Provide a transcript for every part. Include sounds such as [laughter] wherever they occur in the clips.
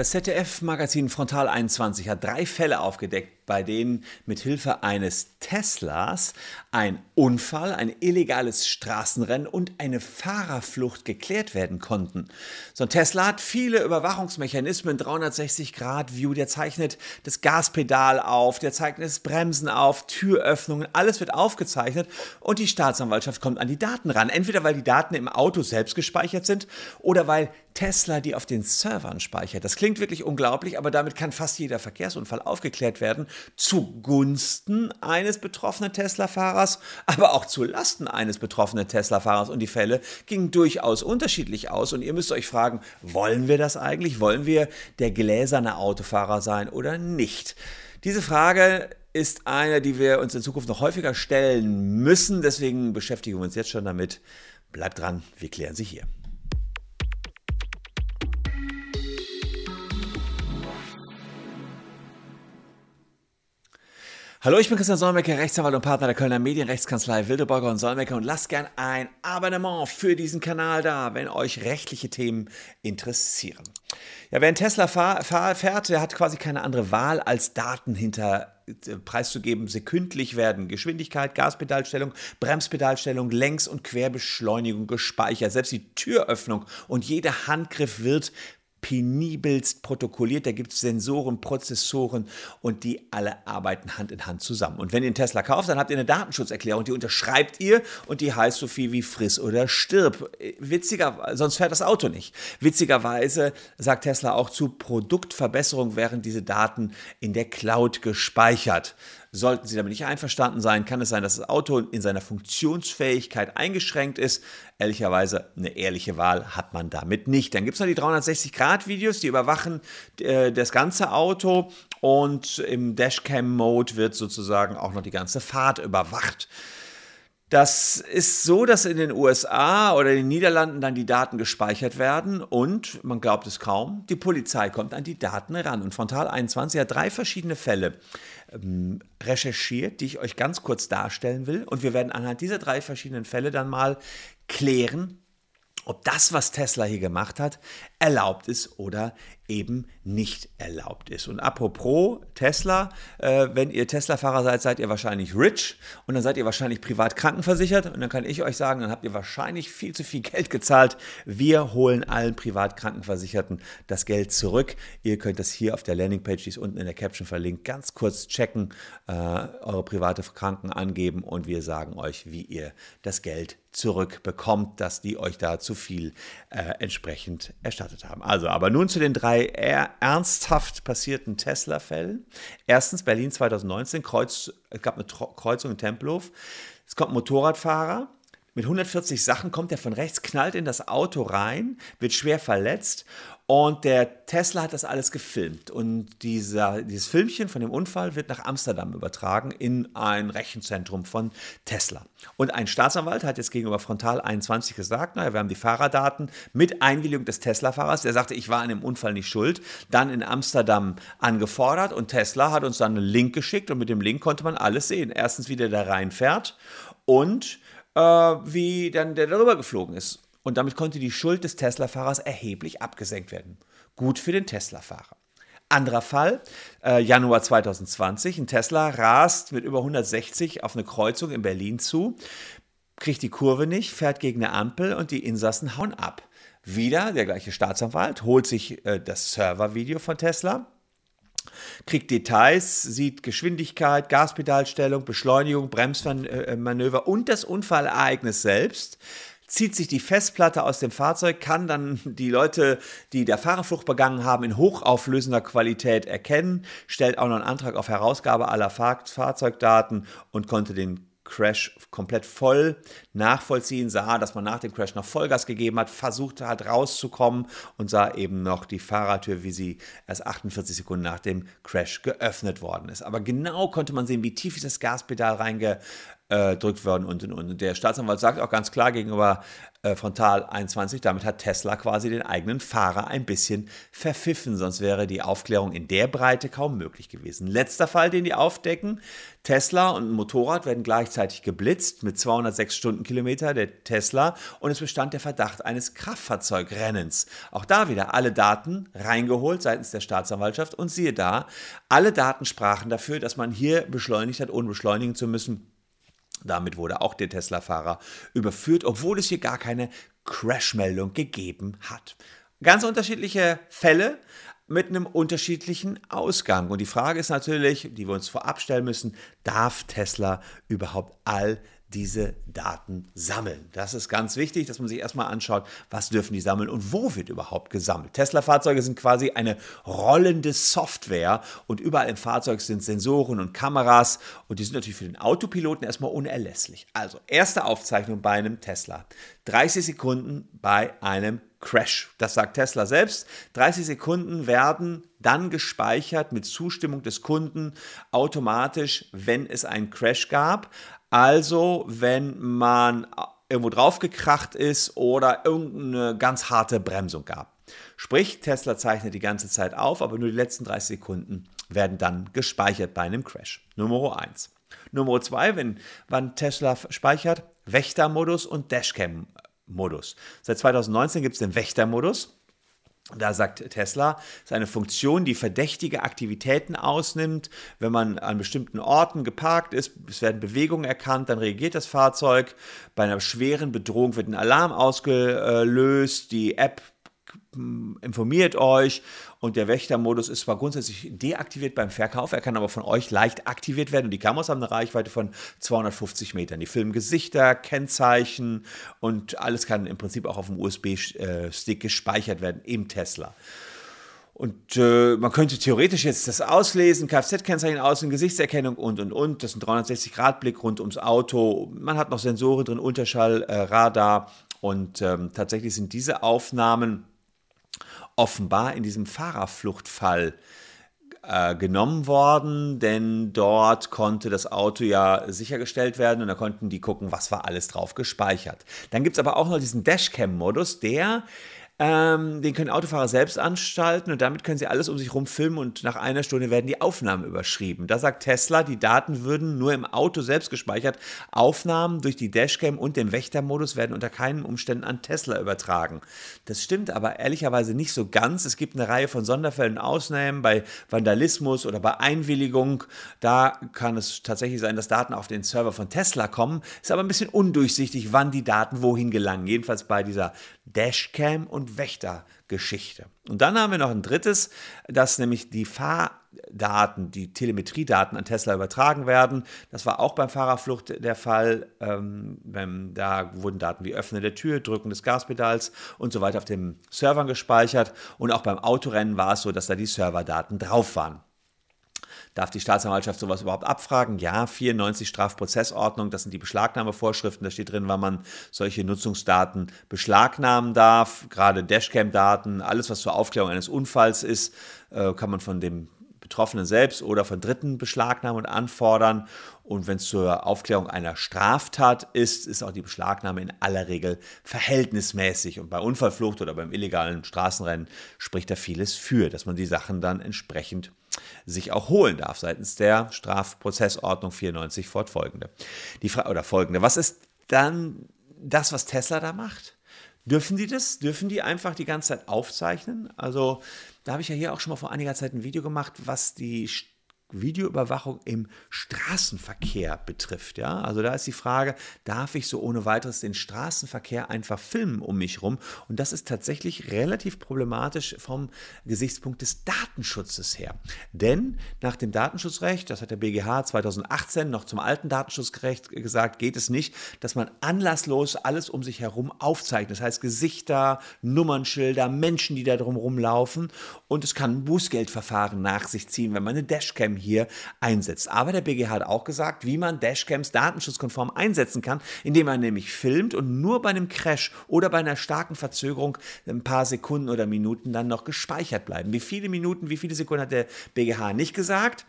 Das ZDF-Magazin Frontal 21 hat drei Fälle aufgedeckt, bei denen mit Hilfe eines Teslas ein Unfall, ein illegales Straßenrennen und eine Fahrerflucht geklärt werden konnten. So ein Tesla hat viele Überwachungsmechanismen, 360-Grad-View, der zeichnet das Gaspedal auf, der zeichnet das Bremsen auf, Türöffnungen, alles wird aufgezeichnet und die Staatsanwaltschaft kommt an die Daten ran. Entweder weil die Daten im Auto selbst gespeichert sind oder weil Tesla die auf den Servern speichert. Das klingt wirklich unglaublich, aber damit kann fast jeder Verkehrsunfall aufgeklärt werden, zugunsten eines betroffenen Tesla-Fahrers, aber auch zu Lasten eines betroffenen Tesla-Fahrers. Und die Fälle gingen durchaus unterschiedlich aus. Und ihr müsst euch fragen, wollen wir das eigentlich? Wollen wir der gläserne Autofahrer sein oder nicht? Diese Frage ist eine, die wir uns in Zukunft noch häufiger stellen müssen. Deswegen beschäftigen wir uns jetzt schon damit. Bleibt dran, wir klären sie hier. Hallo, ich bin Christian Solmecke, Rechtsanwalt und Partner der Kölner Medienrechtskanzlei Wildeborger und Solmecke und lasst gern ein Abonnement für diesen Kanal da, wenn euch rechtliche Themen interessieren. Ja, wer ein Tesla fährt, der hat quasi keine andere Wahl, als Daten hinter äh, preiszugeben, sekündlich werden Geschwindigkeit, Gaspedalstellung, Bremspedalstellung, Längs- und Querbeschleunigung gespeichert. Selbst die Türöffnung und jeder Handgriff wird penibelst protokolliert. Da gibt es Sensoren, Prozessoren und die alle arbeiten Hand in Hand zusammen. Und wenn ihr einen Tesla kauft, dann habt ihr eine Datenschutzerklärung, die unterschreibt ihr und die heißt so viel wie friss oder stirb. Witziger, sonst fährt das Auto nicht. Witzigerweise sagt Tesla auch zu Produktverbesserung wären diese Daten in der Cloud gespeichert. Sollten Sie damit nicht einverstanden sein, kann es sein, dass das Auto in seiner Funktionsfähigkeit eingeschränkt ist. Ehrlicherweise eine ehrliche Wahl hat man damit nicht. Dann gibt es noch die 360-Grad-Videos, die überwachen äh, das ganze Auto und im Dashcam-Mode wird sozusagen auch noch die ganze Fahrt überwacht. Das ist so, dass in den USA oder den Niederlanden dann die Daten gespeichert werden und, man glaubt es kaum, die Polizei kommt an die Daten ran. Und Frontal 21 hat drei verschiedene Fälle ähm, recherchiert, die ich euch ganz kurz darstellen will. Und wir werden anhand dieser drei verschiedenen Fälle dann mal klären, ob das, was Tesla hier gemacht hat, erlaubt ist oder eben nicht erlaubt ist. Und apropos Tesla, äh, wenn ihr Tesla-Fahrer seid, seid ihr wahrscheinlich rich und dann seid ihr wahrscheinlich privat krankenversichert und dann kann ich euch sagen, dann habt ihr wahrscheinlich viel zu viel Geld gezahlt. Wir holen allen privat Krankenversicherten das Geld zurück. Ihr könnt das hier auf der Landingpage, die ist unten in der Caption verlinkt, ganz kurz checken, äh, eure private Kranken angeben und wir sagen euch, wie ihr das Geld zurückbekommt, dass die euch da zu viel äh, entsprechend erstattet haben. Also, aber nun zu den drei ernsthaft passierten Tesla-Fällen. Erstens Berlin 2019, Kreuz, es gab eine Kreuzung in Tempelhof. Es kommt ein Motorradfahrer, mit 140 Sachen kommt er von rechts, knallt in das Auto rein, wird schwer verletzt und der Tesla hat das alles gefilmt. Und dieser, dieses Filmchen von dem Unfall wird nach Amsterdam übertragen in ein Rechenzentrum von Tesla. Und ein Staatsanwalt hat jetzt gegenüber Frontal 21 gesagt, naja, wir haben die Fahrerdaten mit Einwilligung des Tesla-Fahrers, der sagte, ich war an dem Unfall nicht schuld, dann in Amsterdam angefordert und Tesla hat uns dann einen Link geschickt und mit dem Link konnte man alles sehen. Erstens, wie der da reinfährt und äh, wie dann der darüber geflogen ist. Und damit konnte die Schuld des Tesla-Fahrers erheblich abgesenkt werden. Gut für den Tesla-Fahrer. Anderer Fall, äh, Januar 2020. Ein Tesla rast mit über 160 auf eine Kreuzung in Berlin zu, kriegt die Kurve nicht, fährt gegen eine Ampel und die Insassen hauen ab. Wieder der gleiche Staatsanwalt holt sich äh, das Servervideo von Tesla, kriegt Details, sieht Geschwindigkeit, Gaspedalstellung, Beschleunigung, Bremsmanöver und das Unfallereignis selbst, zieht sich die Festplatte aus dem Fahrzeug, kann dann die Leute, die der Fahrerflucht begangen haben, in hochauflösender Qualität erkennen, stellt auch noch einen Antrag auf Herausgabe aller Fahr Fahrzeugdaten und konnte den Crash komplett voll nachvollziehen, sah, dass man nach dem Crash noch Vollgas gegeben hat, versuchte halt rauszukommen und sah eben noch die Fahrertür, wie sie erst 48 Sekunden nach dem Crash geöffnet worden ist. Aber genau konnte man sehen, wie tief ist das Gaspedal reinge gedrückt worden und und und. Und der Staatsanwalt sagt auch ganz klar gegenüber äh, Frontal 21, damit hat Tesla quasi den eigenen Fahrer ein bisschen verpfiffen, sonst wäre die Aufklärung in der Breite kaum möglich gewesen. Letzter Fall, den die aufdecken, Tesla und ein Motorrad werden gleichzeitig geblitzt mit 206 Stundenkilometer der Tesla und es bestand der Verdacht eines Kraftfahrzeugrennens. Auch da wieder alle Daten reingeholt seitens der Staatsanwaltschaft und siehe da, alle Daten sprachen dafür, dass man hier beschleunigt hat, ohne beschleunigen zu müssen. Damit wurde auch der Tesla-Fahrer überführt, obwohl es hier gar keine Crash-Meldung gegeben hat. Ganz unterschiedliche Fälle mit einem unterschiedlichen Ausgang. Und die Frage ist natürlich, die wir uns vorab stellen müssen, darf Tesla überhaupt all diese Daten sammeln. Das ist ganz wichtig, dass man sich erstmal anschaut, was dürfen die sammeln und wo wird überhaupt gesammelt. Tesla-Fahrzeuge sind quasi eine rollende Software und überall im Fahrzeug sind Sensoren und Kameras und die sind natürlich für den Autopiloten erstmal unerlässlich. Also, erste Aufzeichnung bei einem Tesla. 30 Sekunden bei einem Crash. Das sagt Tesla selbst. 30 Sekunden werden dann gespeichert mit Zustimmung des Kunden automatisch, wenn es einen Crash gab. Also, wenn man irgendwo draufgekracht ist oder irgendeine ganz harte Bremsung gab. Sprich, Tesla zeichnet die ganze Zeit auf, aber nur die letzten 30 Sekunden werden dann gespeichert bei einem Crash. Nummer 1. Nummer 2, wenn wann Tesla speichert, Wächtermodus und Dashcam-Modus. Seit 2019 gibt es den Wächtermodus. Da sagt Tesla, es ist eine Funktion, die verdächtige Aktivitäten ausnimmt. Wenn man an bestimmten Orten geparkt ist, es werden Bewegungen erkannt, dann reagiert das Fahrzeug. Bei einer schweren Bedrohung wird ein Alarm ausgelöst. Die App informiert euch und der Wächtermodus ist zwar grundsätzlich deaktiviert beim Verkauf, er kann aber von euch leicht aktiviert werden und die Kameras haben eine Reichweite von 250 Metern. Die filmen Gesichter, Kennzeichen und alles kann im Prinzip auch auf dem USB-Stick gespeichert werden im Tesla. Und äh, man könnte theoretisch jetzt das auslesen, Kfz-Kennzeichen auslesen, Gesichtserkennung und, und, und. Das ist ein 360-Grad-Blick rund ums Auto. Man hat noch Sensoren drin, Unterschall, äh, Radar. Und ähm, tatsächlich sind diese Aufnahmen offenbar in diesem Fahrerfluchtfall äh, genommen worden, denn dort konnte das Auto ja sichergestellt werden und da konnten die gucken, was war alles drauf gespeichert. Dann gibt es aber auch noch diesen Dashcam-Modus, der ähm, den können Autofahrer selbst anstalten und damit können sie alles um sich herum filmen und nach einer Stunde werden die Aufnahmen überschrieben. Da sagt Tesla, die Daten würden nur im Auto selbst gespeichert. Aufnahmen durch die Dashcam und den Wächtermodus werden unter keinen Umständen an Tesla übertragen. Das stimmt aber ehrlicherweise nicht so ganz. Es gibt eine Reihe von Sonderfällen und Ausnahmen bei Vandalismus oder bei Einwilligung. Da kann es tatsächlich sein, dass Daten auf den Server von Tesla kommen. Ist aber ein bisschen undurchsichtig, wann die Daten wohin gelangen. Jedenfalls bei dieser Dashcam Wächtergeschichte. Und dann haben wir noch ein drittes, dass nämlich die Fahrdaten, die Telemetriedaten an Tesla übertragen werden. Das war auch beim Fahrerflucht der Fall. Ähm, da wurden Daten wie Öffnen der Tür, Drücken des Gaspedals und so weiter auf den Servern gespeichert. Und auch beim Autorennen war es so, dass da die Serverdaten drauf waren. Darf die Staatsanwaltschaft sowas überhaupt abfragen? Ja, 94 Strafprozessordnung, das sind die Beschlagnahmevorschriften. Da steht drin, wann man solche Nutzungsdaten beschlagnahmen darf. Gerade Dashcam-Daten, alles, was zur Aufklärung eines Unfalls ist, äh, kann man von dem Betroffenen selbst oder von Dritten beschlagnahmen und anfordern. Und wenn es zur Aufklärung einer Straftat ist, ist auch die Beschlagnahme in aller Regel verhältnismäßig. Und bei Unfallflucht oder beim illegalen Straßenrennen spricht da vieles für, dass man die Sachen dann entsprechend sich auch holen darf seitens der Strafprozessordnung 94 fortfolgende. Die Fra oder folgende. Was ist dann das, was Tesla da macht? Dürfen die das? Dürfen die einfach die ganze Zeit aufzeichnen? Also, da habe ich ja hier auch schon mal vor einiger Zeit ein Video gemacht, was die Videoüberwachung im Straßenverkehr betrifft. Ja? Also da ist die Frage, darf ich so ohne weiteres den Straßenverkehr einfach filmen um mich rum? Und das ist tatsächlich relativ problematisch vom Gesichtspunkt des Datenschutzes her. Denn nach dem Datenschutzrecht, das hat der BGH 2018 noch zum alten Datenschutzrecht gesagt, geht es nicht, dass man anlasslos alles um sich herum aufzeichnet. Das heißt Gesichter, Nummernschilder, Menschen, die da drum rumlaufen. Und es kann ein Bußgeldverfahren nach sich ziehen, wenn man eine Dashcam hier einsetzt. Aber der BGH hat auch gesagt, wie man Dashcams datenschutzkonform einsetzen kann, indem man nämlich filmt und nur bei einem Crash oder bei einer starken Verzögerung ein paar Sekunden oder Minuten dann noch gespeichert bleiben. Wie viele Minuten, wie viele Sekunden hat der BGH nicht gesagt?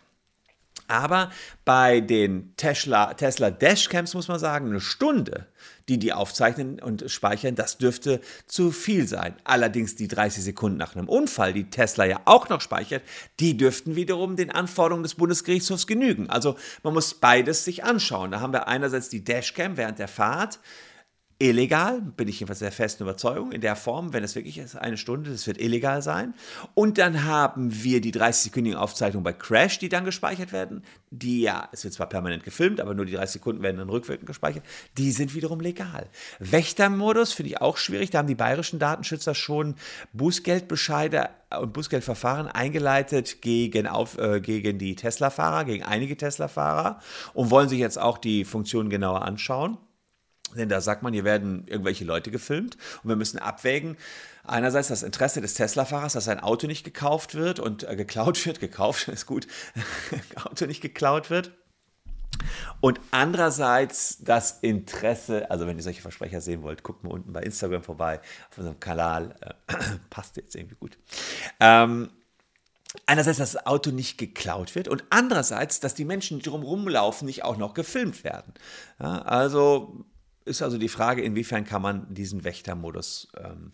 Aber bei den Tesla, Tesla Dashcams muss man sagen, eine Stunde, die die aufzeichnen und speichern, das dürfte zu viel sein. Allerdings die 30 Sekunden nach einem Unfall, die Tesla ja auch noch speichert, die dürften wiederum den Anforderungen des Bundesgerichtshofs genügen. Also man muss beides sich anschauen. Da haben wir einerseits die Dashcam während der Fahrt, illegal, bin ich jedenfalls der festen Überzeugung, in der Form, wenn es wirklich ist, eine Stunde, das wird illegal sein. Und dann haben wir die 30-sekündigen Aufzeichnungen bei Crash, die dann gespeichert werden. Die ja, es wird zwar permanent gefilmt, aber nur die 30 Sekunden werden dann rückwirkend gespeichert. Die sind wiederum legal. Wächtermodus finde ich auch schwierig. Da haben die bayerischen Datenschützer schon Bußgeldbescheide und Bußgeldverfahren eingeleitet gegen, auf, äh, gegen die Tesla-Fahrer, gegen einige Tesla-Fahrer und wollen sich jetzt auch die Funktionen genauer anschauen. Denn da sagt man, hier werden irgendwelche Leute gefilmt und wir müssen abwägen, einerseits das Interesse des Tesla-Fahrers, dass sein Auto nicht gekauft wird und äh, geklaut wird, gekauft [laughs] ist gut, [laughs] Auto nicht geklaut wird. Und andererseits das Interesse, also wenn ihr solche Versprecher sehen wollt, guckt mal unten bei Instagram vorbei, auf unserem Kanal, äh, [clears throat] passt jetzt irgendwie gut. Ähm, einerseits, dass das Auto nicht geklaut wird und andererseits, dass die Menschen, die drumherum laufen, nicht auch noch gefilmt werden. Ja, also ist also die Frage, inwiefern kann man diesen Wächtermodus ähm,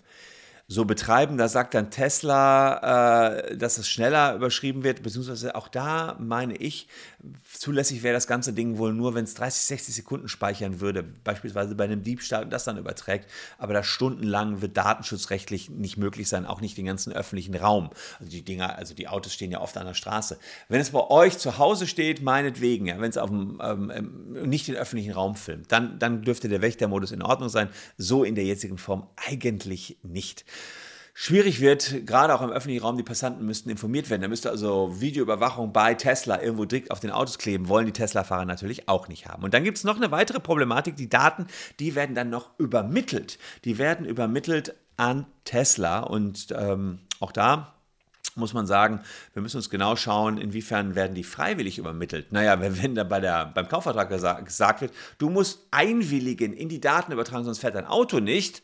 so betreiben. Da sagt dann Tesla, äh, dass es schneller überschrieben wird, beziehungsweise auch da meine ich, zulässig wäre das ganze Ding wohl nur, wenn es 30, 60 Sekunden speichern würde, beispielsweise bei einem Diebstahl und das dann überträgt, aber das stundenlang wird datenschutzrechtlich nicht möglich sein, auch nicht den ganzen öffentlichen Raum. Also die Dinger, also die Autos stehen ja oft an der Straße. Wenn es bei euch zu Hause steht, meinetwegen, ja, wenn es auf dem, ähm, ähm, nicht den öffentlichen Raum filmt, dann, dann dürfte der Wächtermodus in Ordnung sein. So in der jetzigen Form eigentlich nicht schwierig wird, gerade auch im öffentlichen Raum, die Passanten müssten informiert werden. Da müsste also Videoüberwachung bei Tesla irgendwo direkt auf den Autos kleben, wollen die Tesla-Fahrer natürlich auch nicht haben. Und dann gibt es noch eine weitere Problematik, die Daten, die werden dann noch übermittelt. Die werden übermittelt an Tesla und ähm, auch da muss man sagen, wir müssen uns genau schauen, inwiefern werden die freiwillig übermittelt. Naja, wenn, da bei der, beim Kaufvertrag gesagt wird, du musst einwilligen in die Datenübertragung, sonst fährt dein Auto nicht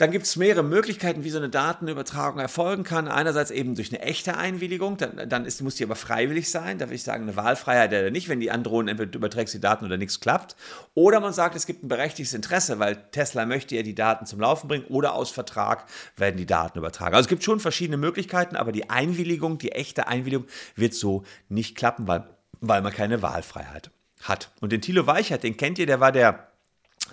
dann gibt es mehrere Möglichkeiten, wie so eine Datenübertragung erfolgen kann. Einerseits eben durch eine echte Einwilligung, dann, dann ist, muss die aber freiwillig sein. Da würde ich sagen, eine Wahlfreiheit oder nicht, wenn die androhen, entweder überträgst die Daten oder nichts klappt. Oder man sagt, es gibt ein berechtigtes Interesse, weil Tesla möchte ja die Daten zum Laufen bringen oder aus Vertrag werden die Daten übertragen. Also es gibt schon verschiedene Möglichkeiten, aber die Einwilligung, die echte Einwilligung wird so nicht klappen, weil, weil man keine Wahlfreiheit hat. Und den Thilo Weichert, den kennt ihr, der war der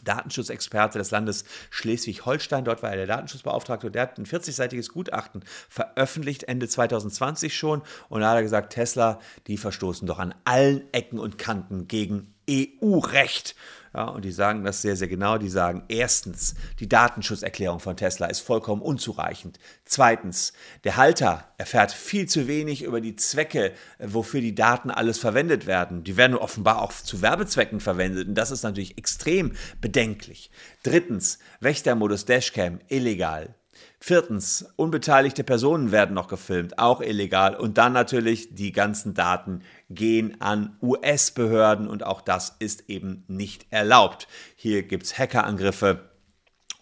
Datenschutzexperte des Landes Schleswig-Holstein. Dort war er der Datenschutzbeauftragte und der hat ein 40-seitiges Gutachten veröffentlicht, Ende 2020 schon. Und da hat er gesagt, Tesla, die verstoßen doch an allen Ecken und Kanten gegen EU-Recht. Ja, und die sagen das sehr, sehr genau. Die sagen, erstens, die Datenschutzerklärung von Tesla ist vollkommen unzureichend. Zweitens, der Halter erfährt viel zu wenig über die Zwecke, wofür die Daten alles verwendet werden. Die werden offenbar auch zu Werbezwecken verwendet und das ist natürlich extrem bedenklich. Drittens, Wächtermodus Dashcam illegal. Viertens, unbeteiligte Personen werden noch gefilmt, auch illegal. Und dann natürlich die ganzen Daten gehen an US-Behörden und auch das ist eben nicht erlaubt. Hier gibt es Hackerangriffe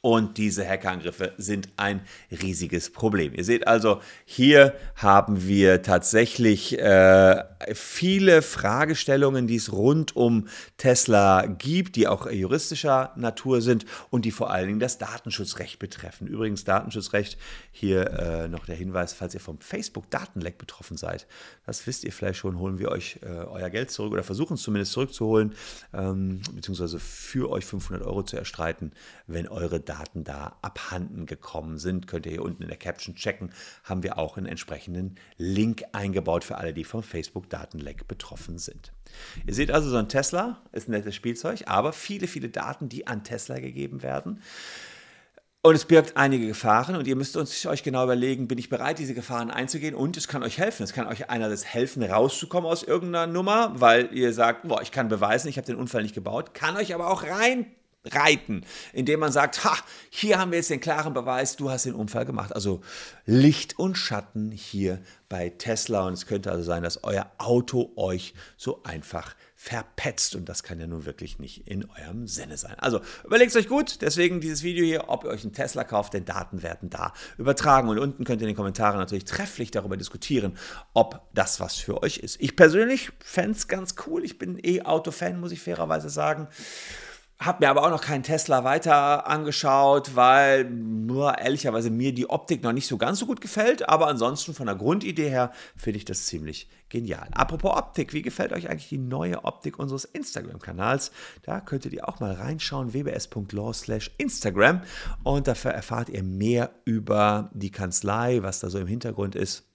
und diese Hackerangriffe sind ein riesiges Problem. Ihr seht also, hier haben wir tatsächlich äh, viele Fragestellungen, die es rund um Tesla gibt, die auch juristischer Natur sind und die vor allen Dingen das Datenschutzrecht betreffen. Übrigens Datenschutzrecht, hier äh, noch der Hinweis, falls ihr vom Facebook-Datenleck betroffen seid, das wisst ihr vielleicht schon, holen wir euch äh, euer Geld zurück oder versuchen es zumindest zurückzuholen, ähm, beziehungsweise für euch 500 Euro zu erstreiten, wenn eure Daten da abhanden gekommen sind. Könnt ihr hier unten in der Caption checken. Haben wir auch einen entsprechenden Link eingebaut für alle, die vom Facebook-Datenleck betroffen sind. Ihr seht also, so ein Tesla ist ein nettes Spielzeug, aber viele, viele Daten, die an Tesla gegeben werden. Und es birgt einige Gefahren und ihr müsst uns, euch genau überlegen, bin ich bereit, diese Gefahren einzugehen und es kann euch helfen. Es kann euch einerseits helfen, rauszukommen aus irgendeiner Nummer, weil ihr sagt, boah, ich kann beweisen, ich habe den Unfall nicht gebaut, kann euch aber auch rein reiten, indem man sagt, ha, hier haben wir jetzt den klaren Beweis, du hast den Unfall gemacht. Also Licht und Schatten hier bei Tesla und es könnte also sein, dass euer Auto euch so einfach verpetzt und das kann ja nun wirklich nicht in eurem Sinne sein. Also überlegt euch gut, deswegen dieses Video hier, ob ihr euch einen Tesla kauft, denn Daten werden da übertragen und unten könnt ihr in den Kommentaren natürlich trefflich darüber diskutieren, ob das was für euch ist. Ich persönlich fände es ganz cool, ich bin E-Auto-Fan, muss ich fairerweise sagen. Hab mir aber auch noch keinen Tesla weiter angeschaut, weil nur ehrlicherweise mir die Optik noch nicht so ganz so gut gefällt. Aber ansonsten von der Grundidee her finde ich das ziemlich genial. Apropos Optik, wie gefällt euch eigentlich die neue Optik unseres Instagram-Kanals? Da könntet ihr auch mal reinschauen, wbs.law slash Instagram. Und dafür erfahrt ihr mehr über die Kanzlei, was da so im Hintergrund ist.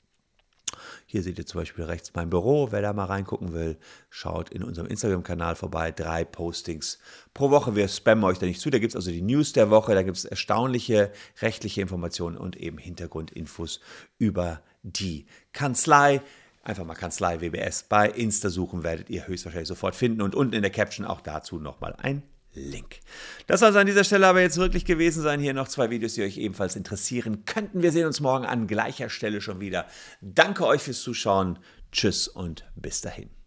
Hier seht ihr zum Beispiel rechts mein Büro. Wer da mal reingucken will, schaut in unserem Instagram-Kanal vorbei. Drei Postings pro Woche. Wir spammen euch da nicht zu. Da gibt es also die News der Woche, da gibt es erstaunliche rechtliche Informationen und eben Hintergrundinfos über die Kanzlei. Einfach mal Kanzlei WBS bei Insta suchen, werdet ihr höchstwahrscheinlich sofort finden. Und unten in der Caption auch dazu nochmal ein Link. Das soll es an dieser Stelle aber jetzt wirklich gewesen sein. Hier noch zwei Videos, die euch ebenfalls interessieren könnten. Wir sehen uns morgen an gleicher Stelle schon wieder. Danke euch fürs Zuschauen. Tschüss und bis dahin.